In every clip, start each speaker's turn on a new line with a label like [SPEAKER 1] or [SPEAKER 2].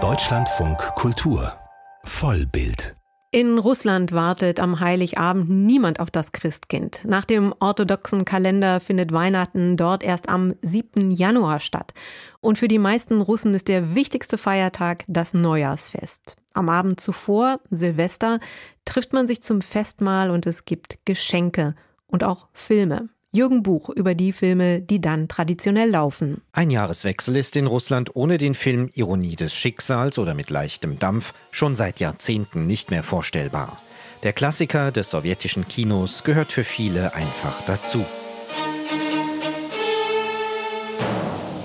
[SPEAKER 1] Deutschlandfunk Kultur Vollbild
[SPEAKER 2] in Russland wartet am Heiligabend niemand auf das Christkind. Nach dem orthodoxen Kalender findet Weihnachten dort erst am 7. Januar statt. Und für die meisten Russen ist der wichtigste Feiertag das Neujahrsfest. Am Abend zuvor, Silvester, trifft man sich zum Festmahl und es gibt Geschenke und auch Filme. Jürgen Buch über die Filme, die dann traditionell laufen.
[SPEAKER 3] Ein Jahreswechsel ist in Russland ohne den Film Ironie des Schicksals oder mit leichtem Dampf schon seit Jahrzehnten nicht mehr vorstellbar. Der Klassiker des sowjetischen Kinos gehört für viele einfach dazu.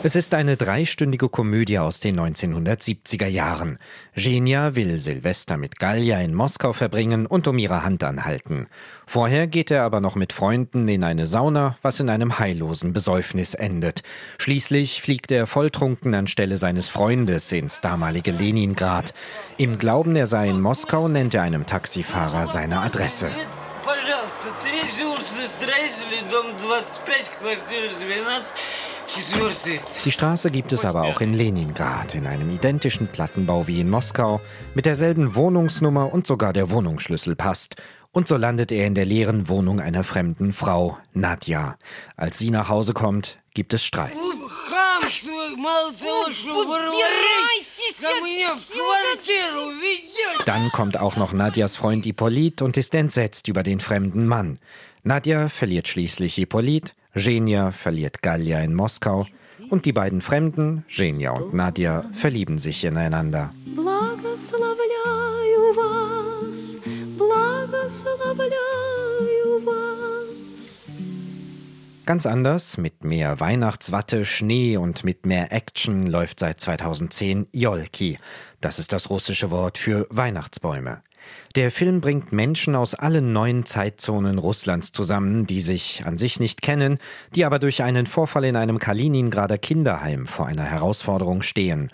[SPEAKER 3] Es ist eine dreistündige Komödie aus den 1970er Jahren. Genia will Silvester mit Gallia in Moskau verbringen und um ihre Hand anhalten. Vorher geht er aber noch mit Freunden in eine Sauna, was in einem heillosen Besäufnis endet. Schließlich fliegt er volltrunken anstelle seines Freundes ins damalige Leningrad. Im Glauben, er sei in Moskau, nennt er einem Taxifahrer seine Adresse. Пожалуйста, ресурсы строители, дом 25, квартира 12. Die Straße gibt es aber auch in Leningrad, in einem identischen Plattenbau wie in Moskau, mit derselben Wohnungsnummer und sogar der Wohnungsschlüssel passt. Und so landet er in der leeren Wohnung einer fremden Frau, Nadja. Als sie nach Hause kommt, gibt es Streit. Dann kommt auch noch Nadjas Freund Hippolyt und ist entsetzt über den fremden Mann. Nadja verliert schließlich Hippolyt, Genia verliert Gallia in Moskau und die beiden Fremden, Genia und Nadja, verlieben sich ineinander. Ganz anders, mit mehr Weihnachtswatte, Schnee und mit mehr Action läuft seit 2010 Jolki. Das ist das russische Wort für Weihnachtsbäume. Der Film bringt Menschen aus allen neuen Zeitzonen Russlands zusammen, die sich an sich nicht kennen, die aber durch einen Vorfall in einem Kaliningrader Kinderheim vor einer Herausforderung stehen.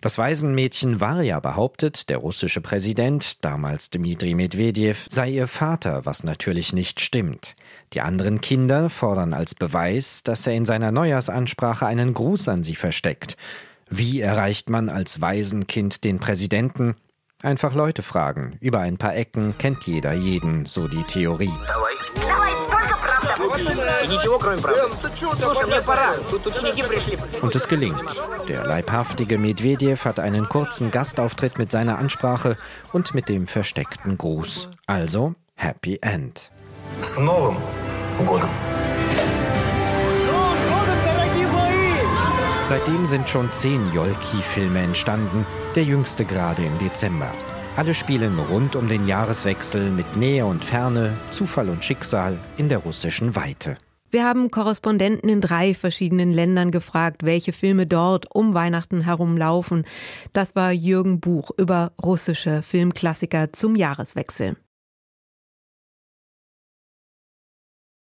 [SPEAKER 3] Das Waisenmädchen Varja behauptet, der russische Präsident, damals Dmitri Medvedev, sei ihr Vater, was natürlich nicht stimmt. Die anderen Kinder fordern als Beweis, dass er in seiner Neujahrsansprache einen Gruß an sie versteckt. Wie erreicht man als Waisenkind den Präsidenten? Einfach Leute fragen. Über ein paar Ecken kennt jeder jeden, so die Theorie. Und es gelingt. Der leibhaftige Medvedev hat einen kurzen Gastauftritt mit seiner Ansprache und mit dem versteckten Gruß. Also Happy End. С Новым годом! Seitdem sind schon zehn Jolki-Filme entstanden, der jüngste gerade im Dezember. Alle spielen rund um den Jahreswechsel mit Nähe und Ferne, Zufall und Schicksal in der russischen Weite.
[SPEAKER 2] Wir haben Korrespondenten in drei verschiedenen Ländern gefragt, welche Filme dort um Weihnachten herum laufen. Das war Jürgen Buch über russische Filmklassiker zum Jahreswechsel.